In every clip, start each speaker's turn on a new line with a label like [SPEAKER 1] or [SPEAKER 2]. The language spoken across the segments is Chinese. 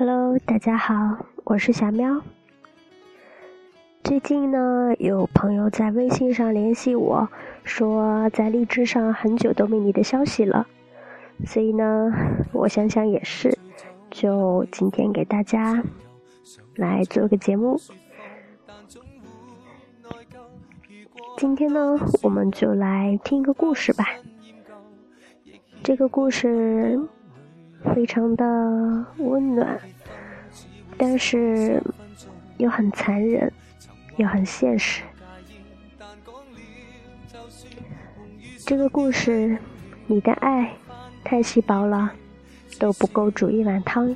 [SPEAKER 1] Hello，大家好，我是小喵。最近呢，有朋友在微信上联系我，说在荔枝上很久都没你的消息了，所以呢，我想想也是，就今天给大家来做个节目。今天呢，我们就来听一个故事吧。这个故事。非常的温暖，但是又很残忍，又很现实。这个故事，你的爱太稀薄了，都不够煮一碗汤。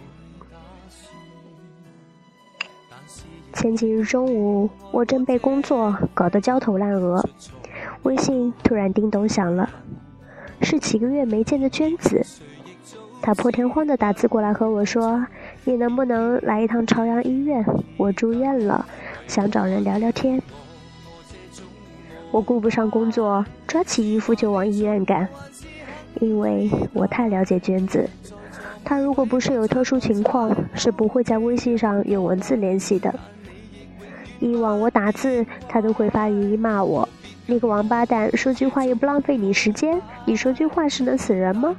[SPEAKER 1] 前几日中午，我正被工作搞得焦头烂额，微信突然叮咚响了，是几个月没见的娟子。他破天荒的打字过来和我说：“你能不能来一趟朝阳医院？我住院了，想找人聊聊天。”我顾不上工作，抓起衣服就往医院赶，因为我太了解娟子，她如果不是有特殊情况，是不会在微信上用文字联系的。以往我打字，她都会发语音骂我：“那个王八蛋，说句话又不浪费你时间，你说句话是能死人吗？”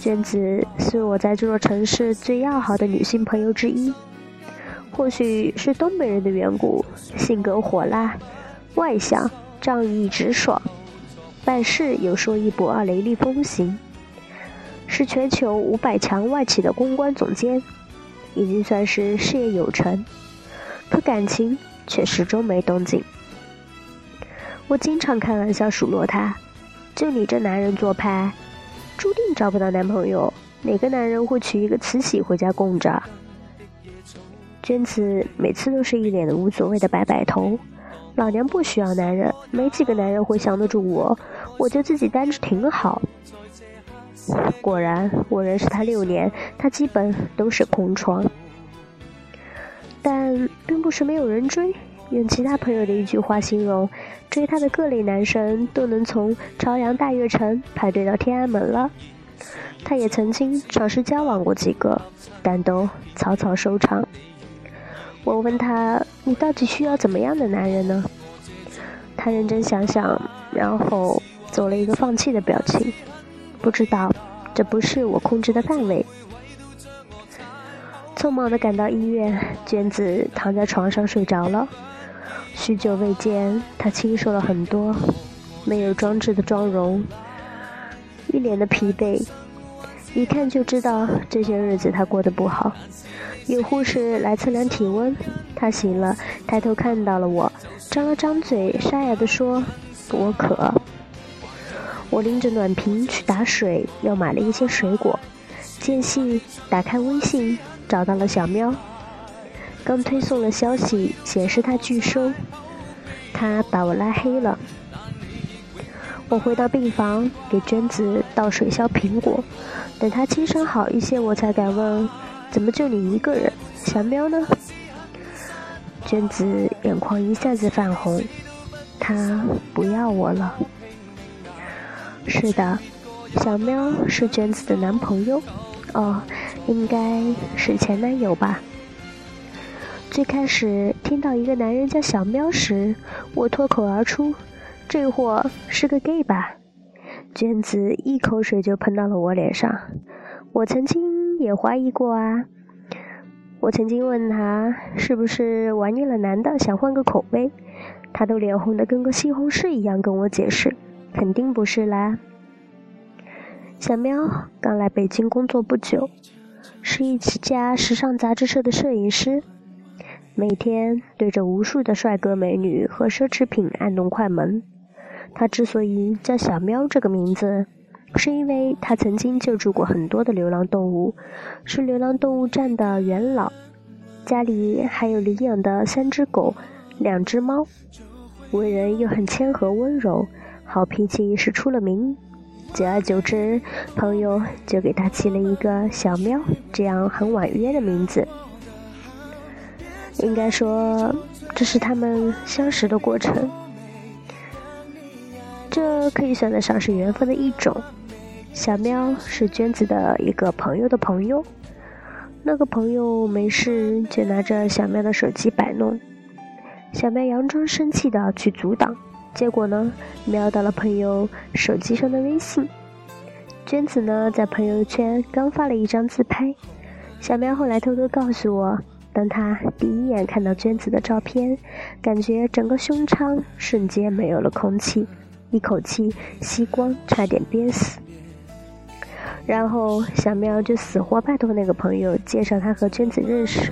[SPEAKER 1] 娟子是我在这座城市最要好的女性朋友之一，或许是东北人的缘故，性格火辣、外向、仗义直爽，办事有说一不二、雷厉风行，是全球五百强外企的公关总监，已经算是事业有成，可感情却始终没动静。我经常开玩笑数落他：“就你这男人做派。”注定找不到男朋友，哪个男人会娶一个慈禧回家供着？娟子每次都是一脸的无所谓的摆摆头，老娘不需要男人，没几个男人会降得住我，我就自己单着挺好。果然，我认识他六年，他基本都是空窗，但并不是没有人追。用其他朋友的一句话形容，追她的各类男神都能从朝阳大悦城排队到天安门了。她也曾经尝试交往过几个，但都草草收场。我问她：“你到底需要怎么样的男人呢？”她认真想想，然后做了一个放弃的表情。不知道，这不是我控制的范围。匆忙的赶到医院，娟子躺在床上睡着了。许久未见，他清瘦了很多，没有装置的妆容，一脸的疲惫，一看就知道这些日子他过得不好。有护士来测量体温，他醒了，抬头看到了我，张了张嘴，沙哑地说：“我渴。”我拎着暖瓶去打水，又买了一些水果。间隙打开微信，找到了小喵。刚推送了消息，显示他拒收，他把我拉黑了。我回到病房，给娟子倒水削苹果，等他精神好一些，我才敢问：怎么就你一个人？小喵呢？娟子眼眶一下子泛红，他不要我了。是的，小喵是娟子的男朋友，哦，应该是前男友吧。最开始听到一个男人叫小喵时，我脱口而出：“这货是个 gay 吧？”娟子一口水就喷到了我脸上。我曾经也怀疑过啊。我曾经问他是不是玩腻了男的，想换个口味，他都脸红的跟个西红柿一样跟我解释：“肯定不是啦。”小喵刚来北京工作不久，是一家时尚杂志社的摄影师。每天对着无数的帅哥美女和奢侈品按动快门。他之所以叫小喵这个名字，是因为他曾经救助过很多的流浪动物，是流浪动物站的元老，家里还有领养的三只狗、两只猫，为人又很谦和温柔，好脾气是出了名。久而久之，朋友就给他起了一个小喵，这样很婉约的名字。应该说，这是他们相识的过程。这可以算得上是缘分的一种。小喵是娟子的一个朋友的朋友，那个朋友没事就拿着小喵的手机摆弄，小喵佯装生气的去阻挡，结果呢，瞄到了朋友手机上的微信。娟子呢，在朋友圈刚发了一张自拍，小喵后来偷偷告诉我，当他第一眼看到娟子的照片，感觉整个胸腔瞬间没有了空气，一口气吸光，差点憋死。然后小喵就死活拜托那个朋友介绍他和娟子认识，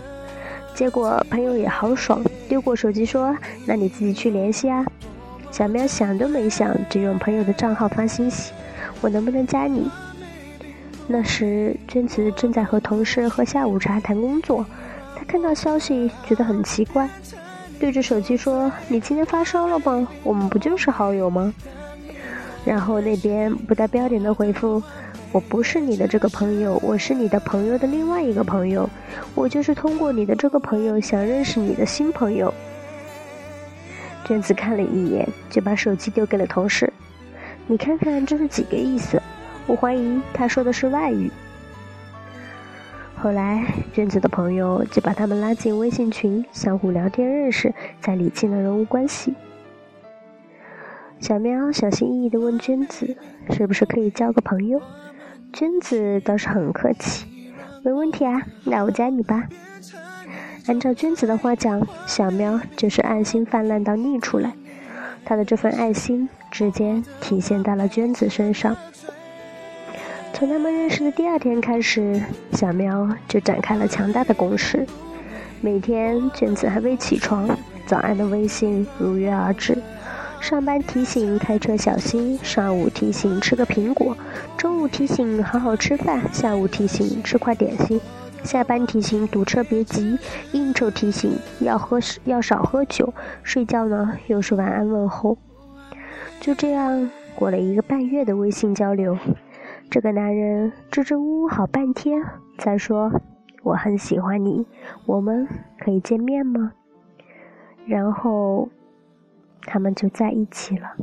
[SPEAKER 1] 结果朋友也好爽，丢过手机说：“那你自己去联系啊。”小喵想都没想，就用朋友的账号发信息：“我能不能加你？”那时娟子正在和同事喝下午茶谈工作，看到消息觉得很奇怪，对着手机说：“你今天发烧了吗？我们不就是好友吗？”然后那边不带标点的回复。我不是你的这个朋友，我是你的朋友的另外一个朋友。我就是通过你的这个朋友想认识你的新朋友。娟子看了一眼，就把手机丢给了同事。你看看这是几个意思？我怀疑他说的是外语。后来，娟子的朋友就把他们拉进微信群，相互聊天认识，才理清了人物关系。小喵小心翼翼地问娟子：“是不是可以交个朋友？”娟子倒是很客气，没问题啊，那我加你吧。按照娟子的话讲，小喵就是爱心泛滥到溢出来，他的这份爱心直接体现在了娟子身上。从他们认识的第二天开始，小喵就展开了强大的攻势。每天卷子还未起床，早安的微信如约而至。上班提醒开车小心，上午提醒吃个苹果，中午提醒好好吃饭，下午提醒吃块点心，下班提醒堵车别急，应酬提醒要喝要少喝酒，睡觉呢又是晚安问候。就这样过了一个半月的微信交流，这个男人支支吾吾好半天，才说我很喜欢你，我们可以见面吗？然后。他们就在一起了。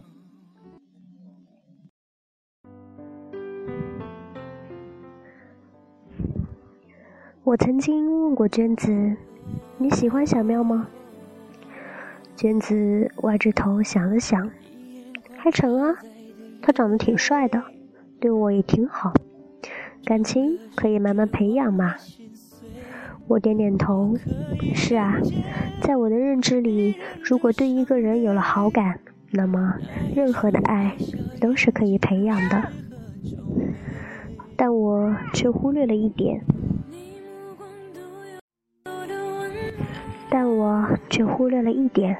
[SPEAKER 1] 我曾经问过娟子：“你喜欢小喵吗？”娟子歪着头想了想：“还成啊，他长得挺帅的，对我也挺好，感情可以慢慢培养嘛。”我点点头，是啊，在我的认知里，如果对一个人有了好感，那么任何的爱都是可以培养的。但我却忽略了一点，但我却忽略了一点，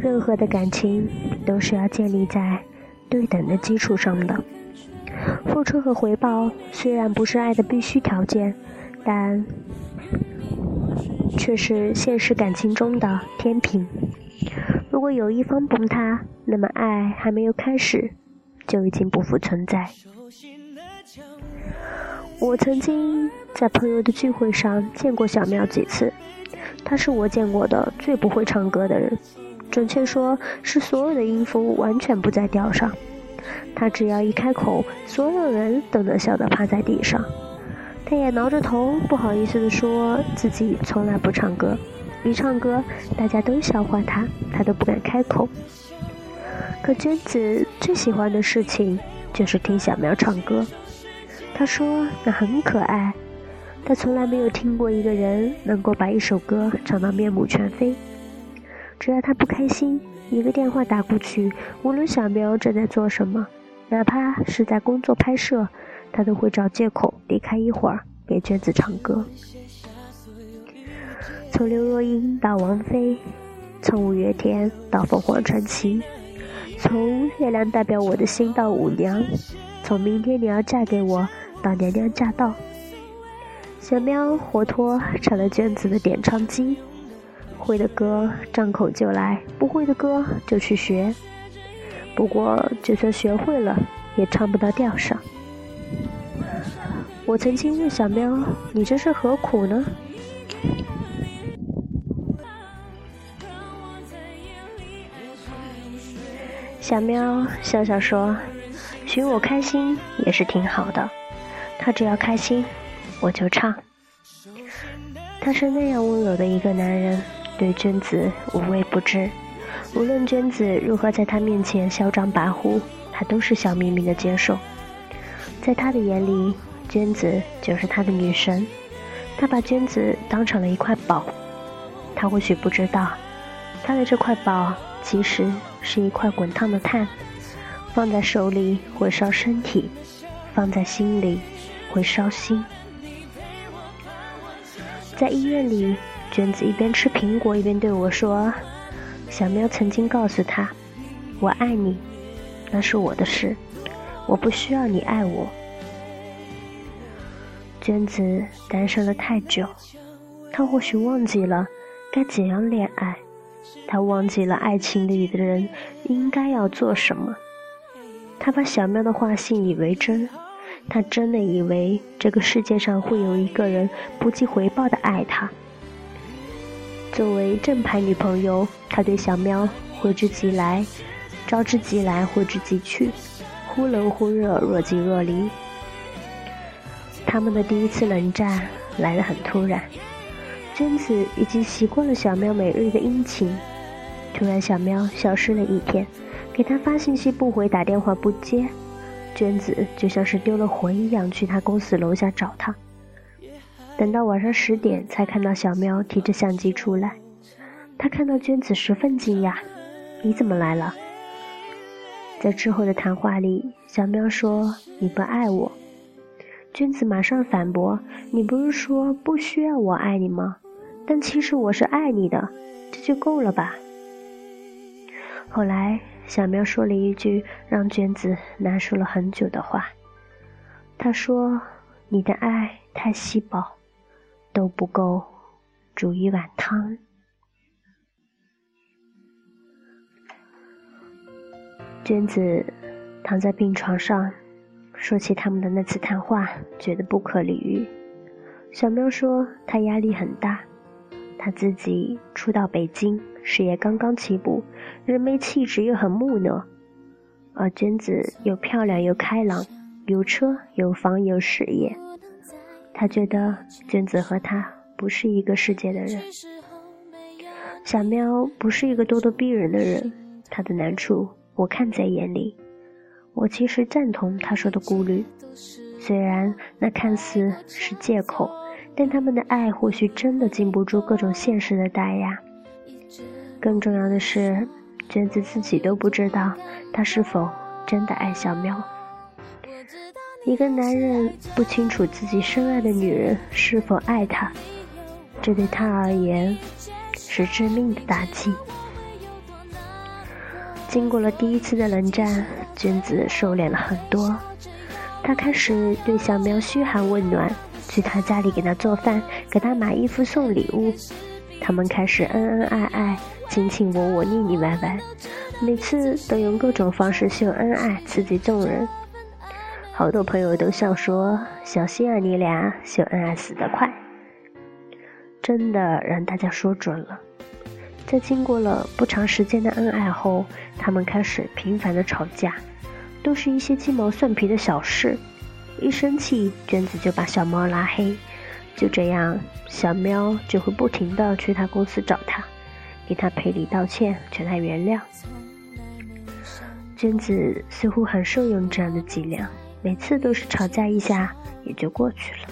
[SPEAKER 1] 任何的感情都是要建立在对等的基础上的。付出和回报虽然不是爱的必须条件，但。却是现实感情中的天平。如果有一方崩塌，那么爱还没有开始，就已经不复存在。我曾经在朋友的聚会上见过小喵几次，他是我见过的最不会唱歌的人，准确说是所有的音符完全不在调上。他只要一开口，所有人都能笑得趴在地上。他也挠着头，不好意思地说自己从来不唱歌，一唱歌大家都笑话他，他都不敢开口。可娟子最喜欢的事情就是听小苗唱歌，他说那很可爱。他从来没有听过一个人能够把一首歌唱到面目全非。只要他不开心，一个电话打过去，无论小苗正在做什么，哪怕是在工作拍摄。他都会找借口离开一会儿，给娟子唱歌。从刘若英到王菲，从五月天到凤凰传奇，从月亮代表我的心到舞娘，从明天你要嫁给我到娘娘驾到。小喵活脱成了娟子的点唱机，会的歌张口就来，不会的歌就去学。不过就算学会了，也唱不到调上。我曾经问小喵：“你这是何苦呢？”小喵笑笑说：“寻我开心也是挺好的，他只要开心，我就唱。”他是那样温柔的一个男人，对娟子无微不至。无论娟子如何在他面前嚣张跋扈，他都是笑眯眯的接受。在他的眼里，娟子就是他的女神，他把娟子当成了一块宝。他或许不知道，他的这块宝其实是一块滚烫的炭，放在手里会烧身体，放在心里会烧心。在医院里，娟子一边吃苹果一边对我说：“小喵曾经告诉他，我爱你，那是我的事，我不需要你爱我。”娟子单身了太久，她或许忘记了该怎样恋爱，她忘记了爱情里的人应该要做什么。她把小喵的话信以为真。他真的以为这个世界上会有一个人不计回报的爱他。作为正牌女朋友，他对小喵挥之即来，招之即来，挥之即去，忽冷忽热，若即若离。他们的第一次冷战来得很突然，娟子已经习惯了小喵每日的殷勤，突然小喵消失了一天，给他发信息不回，打电话不接。娟子就像是丢了魂一样，去他公司楼下找他。等到晚上十点，才看到小喵提着相机出来。他看到娟子，十分惊讶：“你怎么来了？”在之后的谈话里，小喵说：“你不爱我。”娟子马上反驳：“你不是说不需要我爱你吗？但其实我是爱你的，这就够了吧？”后来。小喵说了一句让娟子难受了很久的话。他说：“你的爱太稀薄，都不够煮一碗汤。”娟子躺在病床上，说起他们的那次谈话，觉得不可理喻。小喵说：“他压力很大。”他自己初到北京，事业刚刚起步，人没气质又很木讷，而娟子又漂亮又开朗，有车有房有事业。他觉得娟子和他不是一个世界的人。小喵不是一个咄咄逼人的人，他的难处我看在眼里。我其实赞同他说的顾虑，虽然那看似是借口。但他们的爱或许真的经不住各种现实的打压。更重要的是，娟子自己都不知道他是否真的爱小喵。一个男人不清楚自己深爱的女人是否爱他，这对他而言是致命的打击。经过了第一次的冷战，娟子收敛了很多，她开始对小喵嘘寒问暖。去他家里给他做饭，给他买衣服送礼物，他们开始恩恩爱爱，卿卿我我，腻腻歪歪，每次都用各种方式秀恩爱，刺激众人。好多朋友都笑说：“小心啊，你俩秀恩爱死得快。”真的让大家说准了。在经过了不长时间的恩爱后，他们开始频繁的吵架，都是一些鸡毛蒜皮的小事。一生气，娟子就把小猫拉黑，就这样，小喵就会不停的去他公司找他，给他赔礼道歉，求他原谅。娟子似乎很受用这样的伎俩，每次都是吵架一下也就过去了，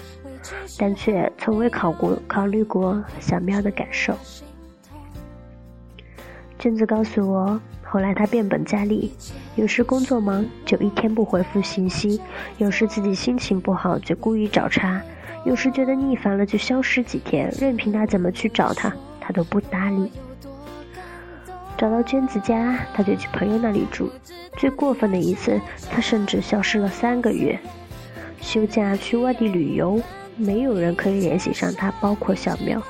[SPEAKER 1] 但却从未考过考虑过小喵的感受。娟子告诉我。后来他变本加厉，有时工作忙就一天不回复信息，有时自己心情不好就故意找茬，有时觉得腻烦了就消失几天，任凭他怎么去找他，他都不搭理。找到娟子家，他就去朋友那里住。最过分的一次，他甚至消失了三个月，休假去外地旅游，没有人可以联系上他，包括小喵。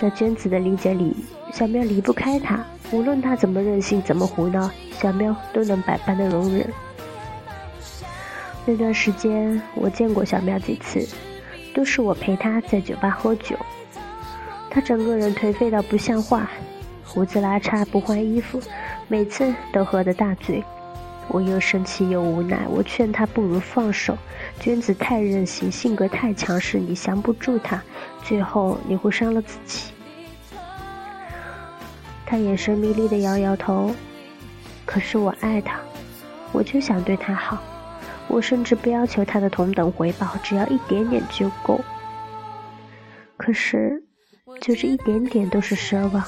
[SPEAKER 1] 在娟子的理解里，小喵离不开他。无论他怎么任性，怎么胡闹，小喵都能百般的容忍。那段时间，我见过小喵几次，都是我陪他在酒吧喝酒。他整个人颓废到不像话，胡子拉碴，不换衣服，每次都喝得大醉。我又生气又无奈，我劝他不如放手。娟子太任性，性格太强势，你降不住他，最后你会伤了自己。他眼神迷离的摇摇头。可是我爱他，我就想对他好，我甚至不要求他的同等回报，只要一点点就够。可是，就这一点点都是奢望。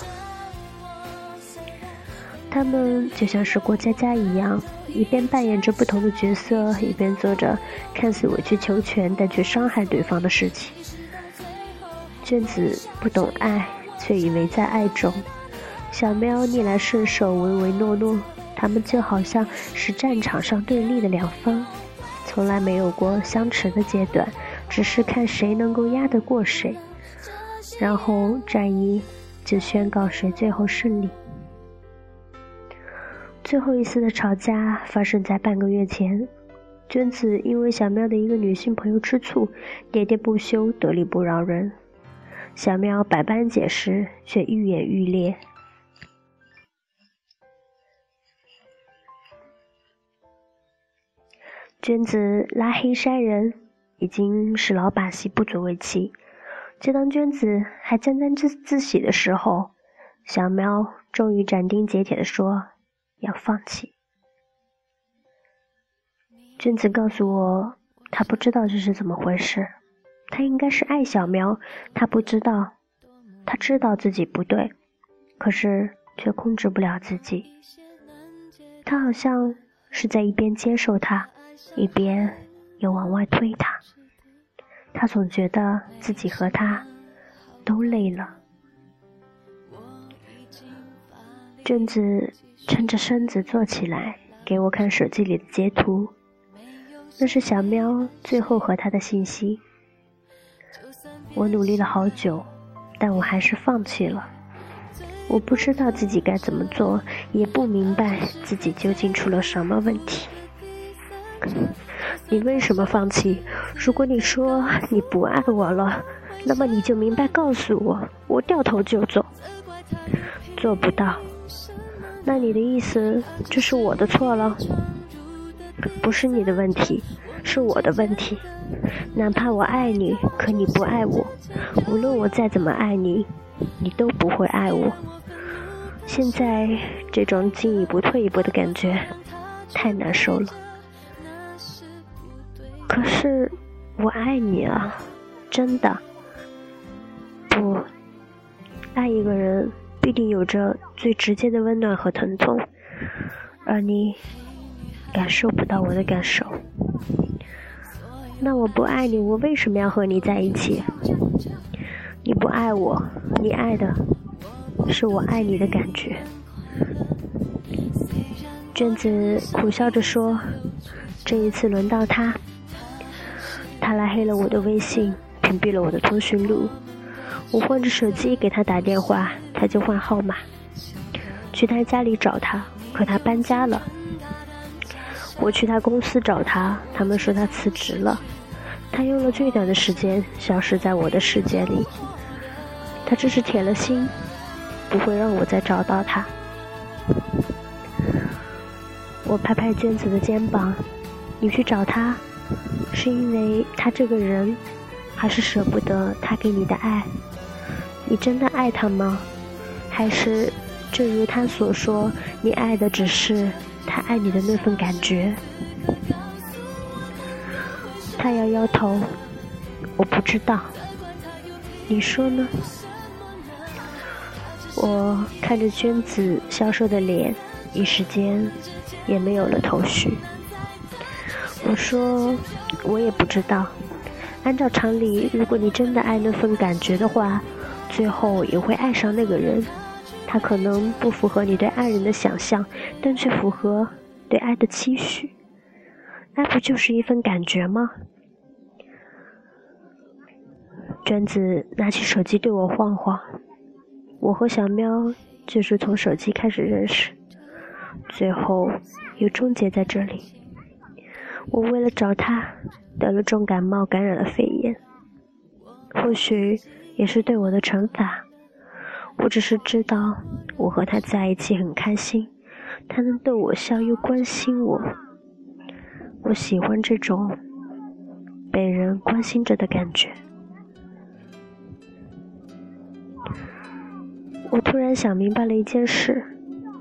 [SPEAKER 1] 他们就像是过家家一样，一边扮演着不同的角色，一边做着看似委曲求全但却伤害对方的事情。娟子不懂爱，却以为在爱中；小喵逆来顺受，唯唯诺诺。他们就好像是战场上对立的两方，从来没有过相持的阶段，只是看谁能够压得过谁，然后战役就宣告谁最后胜利。最后一次的吵架发生在半个月前，娟子因为小喵的一个女性朋友吃醋，喋喋不休，得理不饶人。小喵百般解释，却愈演愈烈。娟子拉黑删人已经是老把戏，不足为奇。就当娟子还沾沾自自喜的时候，小喵终于斩钉截铁地说。要放弃。娟子告诉我，他不知道这是怎么回事。他应该是爱小苗，他不知道，他知道自己不对，可是却控制不了自己。他好像是在一边接受他，一边又往外推他。他总觉得自己和他都累了。娟子。撑着身子坐起来，给我看手机里的截图。那是小喵最后和他的信息。我努力了好久，但我还是放弃了。我不知道自己该怎么做，也不明白自己究竟出了什么问题。你为什么放弃？如果你说你不爱我了，那么你就明白告诉我，我掉头就走。做不到。那你的意思就是我的错了？不是你的问题，是我的问题。哪怕我爱你，可你不爱我。无论我再怎么爱你，你都不会爱我。现在这种进一步退一步的感觉，太难受了。可是我爱你啊，真的。不，爱一个人。必定有着最直接的温暖和疼痛，而你感受不到我的感受。那我不爱你，我为什么要和你在一起？你不爱我，你爱的是我爱你的感觉。娟子苦笑着说：“这一次轮到他，他拉黑了我的微信，屏蔽了我的通讯录。我换着手机给他打电话。”他就换号码，去他家里找他，可他搬家了。我去他公司找他，他们说他辞职了。他用了最短的时间消失在我的世界里。他这是铁了心，不会让我再找到他。我拍拍娟子的肩膀，你去找他，是因为他这个人，还是舍不得他给你的爱？你真的爱他吗？还是，正如他所说，你爱的只是他爱你的那份感觉。他摇摇头，我不知道。你说呢？我看着娟子消瘦的脸，一时间也没有了头绪。我说，我也不知道。按照常理，如果你真的爱那份感觉的话，最后也会爱上那个人。他可能不符合你对爱人的想象，但却符合对爱的期许。爱不就是一份感觉吗？娟子拿起手机对我晃晃。我和小喵就是从手机开始认识，最后又终结在这里。我为了找他得了重感冒，感染了肺炎，或许也是对我的惩罚。我只是知道，我和他在一起很开心，他能逗我笑又关心我，我喜欢这种被人关心着的感觉。我突然想明白了一件事：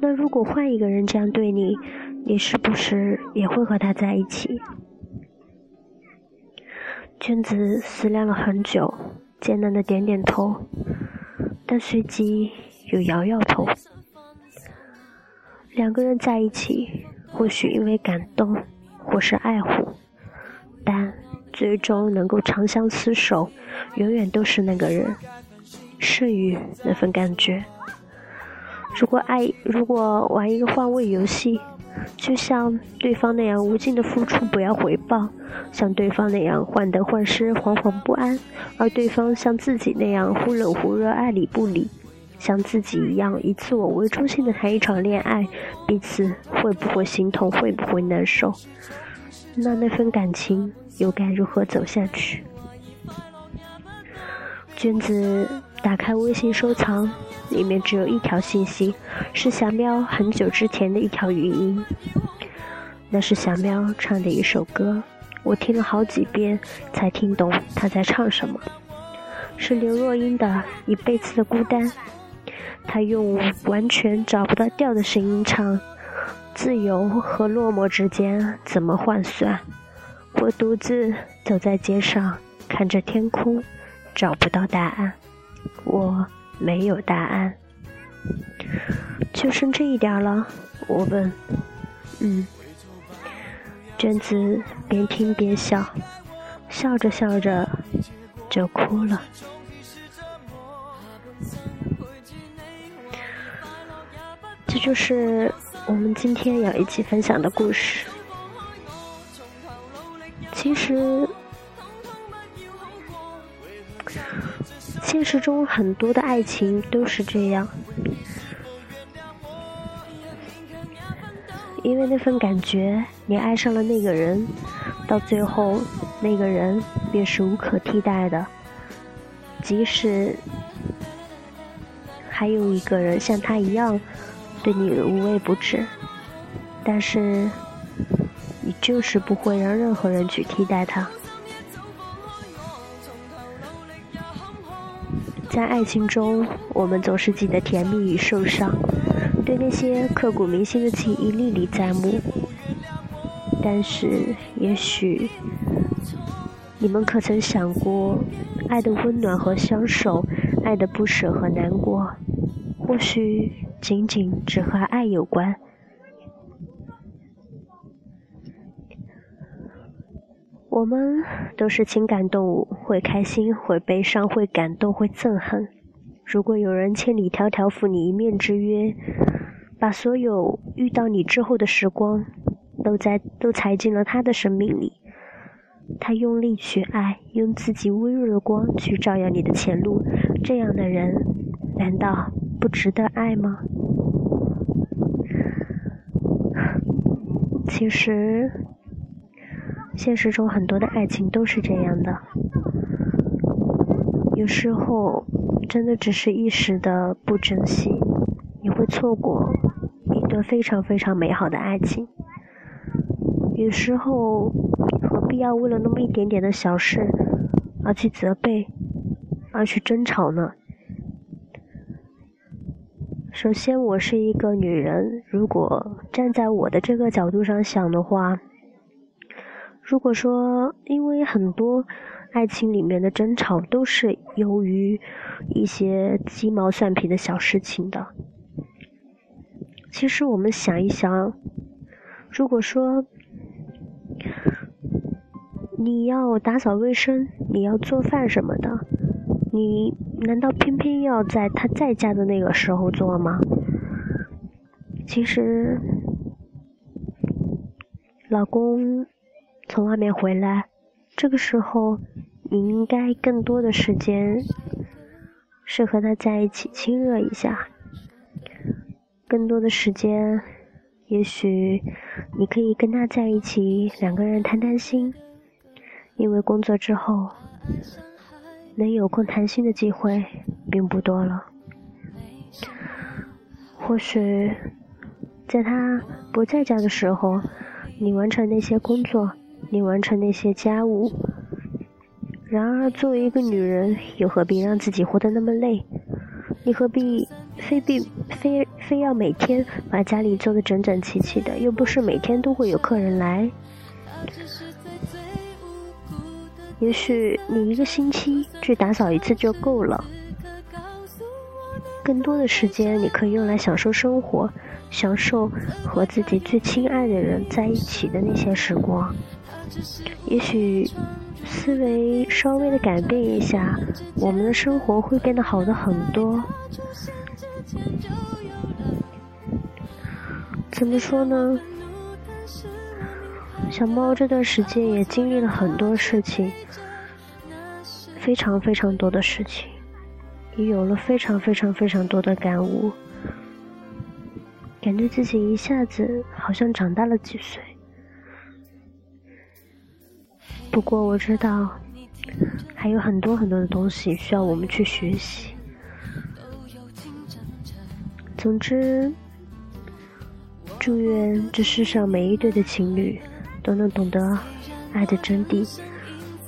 [SPEAKER 1] 那如果换一个人这样对你，你是不是也会和他在一起？娟子思量了很久，艰难的点点头，但随即又摇摇头。两个人在一起，或许因为感动，或是爱护，但最终能够长相厮守，永远都是那个人。剩余那份感觉。如果爱，如果玩一个换位游戏，就像对方那样无尽的付出不要回报，像对方那样患得患失惶惶不安，而对方像自己那样忽冷忽热爱理不理，像自己一样以自我为中心的谈一场恋爱，彼此会不会心痛，会不会难受？那那份感情又该如何走下去？娟子。打开微信收藏，里面只有一条信息，是小喵很久之前的一条语音。那是小喵唱的一首歌，我听了好几遍才听懂他在唱什么。是刘若英的《一辈子的孤单》，他用完全找不到调的声音唱：“自由和落寞之间怎么换算？我独自走在街上，看着天空，找不到答案。”我没有答案，就剩这一点了。我问：“嗯。”娟子边听边笑，笑着笑着就哭了。这就是我们今天要一起分享的故事。其实。现实中很多的爱情都是这样，因为那份感觉，你爱上了那个人，到最后，那个人便是无可替代的。即使还有一个人像他一样对你无微不至，但是你就是不会让任何人去替代他。在爱情中，我们总是记得甜蜜与受伤，对那些刻骨铭心的记忆历历在目。但是，也许你们可曾想过，爱的温暖和相守，爱的不舍和难过，或许仅仅只和爱有关。我们都是情感动物，会开心，会悲伤，会感动，会憎恨。如果有人千里迢迢赴你一面之约，把所有遇到你之后的时光，都在都踩进了他的生命里，他用力去爱，用自己微弱的光去照耀你的前路，这样的人，难道不值得爱吗？其实。现实中很多的爱情都是这样的，有时候真的只是一时的不珍惜，你会错过一段非常非常美好的爱情。有时候何必要为了那么一点点的小事而去责备，而去争吵呢？首先，我是一个女人，如果站在我的这个角度上想的话。如果说，因为很多爱情里面的争吵都是由于一些鸡毛蒜皮的小事情的，其实我们想一想，如果说你要打扫卫生，你要做饭什么的，你难道偏偏要在他在家的那个时候做吗？其实，老公。从外面回来，这个时候你应该更多的时间是和他在一起亲热一下，更多的时间，也许你可以跟他在一起，两个人谈谈心，因为工作之后能有空谈心的机会并不多了，或许在他不在家的时候，你完成那些工作，你完成那些家务。然而，作为一个女人，又何必让自己活得那么累？你何必非必非非要每天把家里做得整整齐齐的？又不是每天都会有客人来。也许你一个星期去打扫一次就够了。更多的时间，你可以用来享受生活。享受和自己最亲爱的人在一起的那些时光。也许思维稍微的改变一下，我们的生活会变得好的很多。怎么说呢？小猫这段时间也经历了很多事情，非常非常多的事情，也有了非常非常非常多的感悟。感觉自己一下子好像长大了几岁。不过我知道，还有很多很多的东西需要我们去学习。总之，祝愿这世上每一对的情侣都能懂得爱的真谛，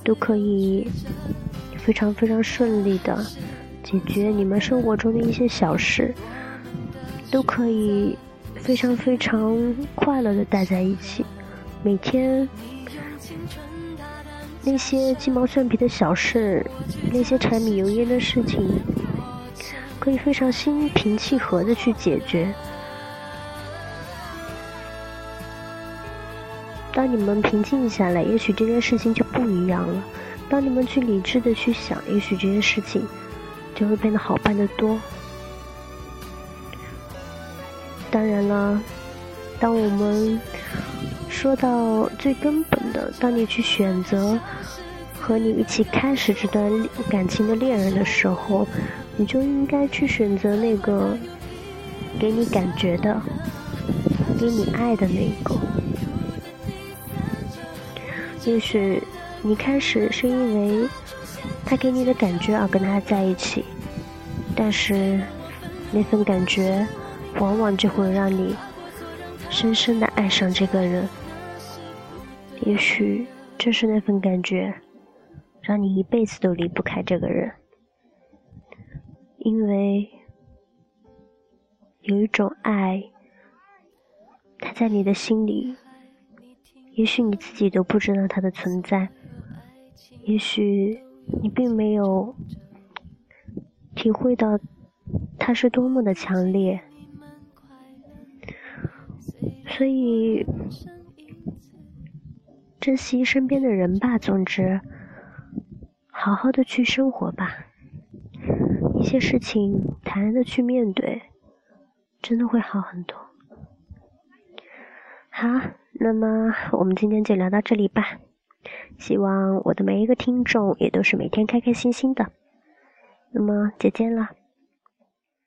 [SPEAKER 1] 都可以非常非常顺利的解决你们生活中的一些小事。都可以非常非常快乐的待在一起，每天那些鸡毛蒜皮的小事，那些柴米油盐的事情，可以非常心平气和的去解决。当你们平静下来，也许这件事情就不一样了。当你们去理智的去想，也许这件事情就会变得好办得多。当然了，当我们说到最根本的，当你去选择和你一起开始这段感情的恋人的时候，你就应该去选择那个给你感觉的、给你爱的那个。也许你开始是因为他给你的感觉而跟他在一起，但是那份感觉。往往就会让你深深的爱上这个人。也许正是那份感觉，让你一辈子都离不开这个人。因为有一种爱，它在你的心里，也许你自己都不知道它的存在，也许你并没有体会到它是多么的强烈。所以，珍惜身边的人吧。总之，好好的去生活吧。一些事情坦然的去面对，真的会好很多。好，那么我们今天就聊到这里吧。希望我的每一个听众也都是每天开开心心的。那么，再见了。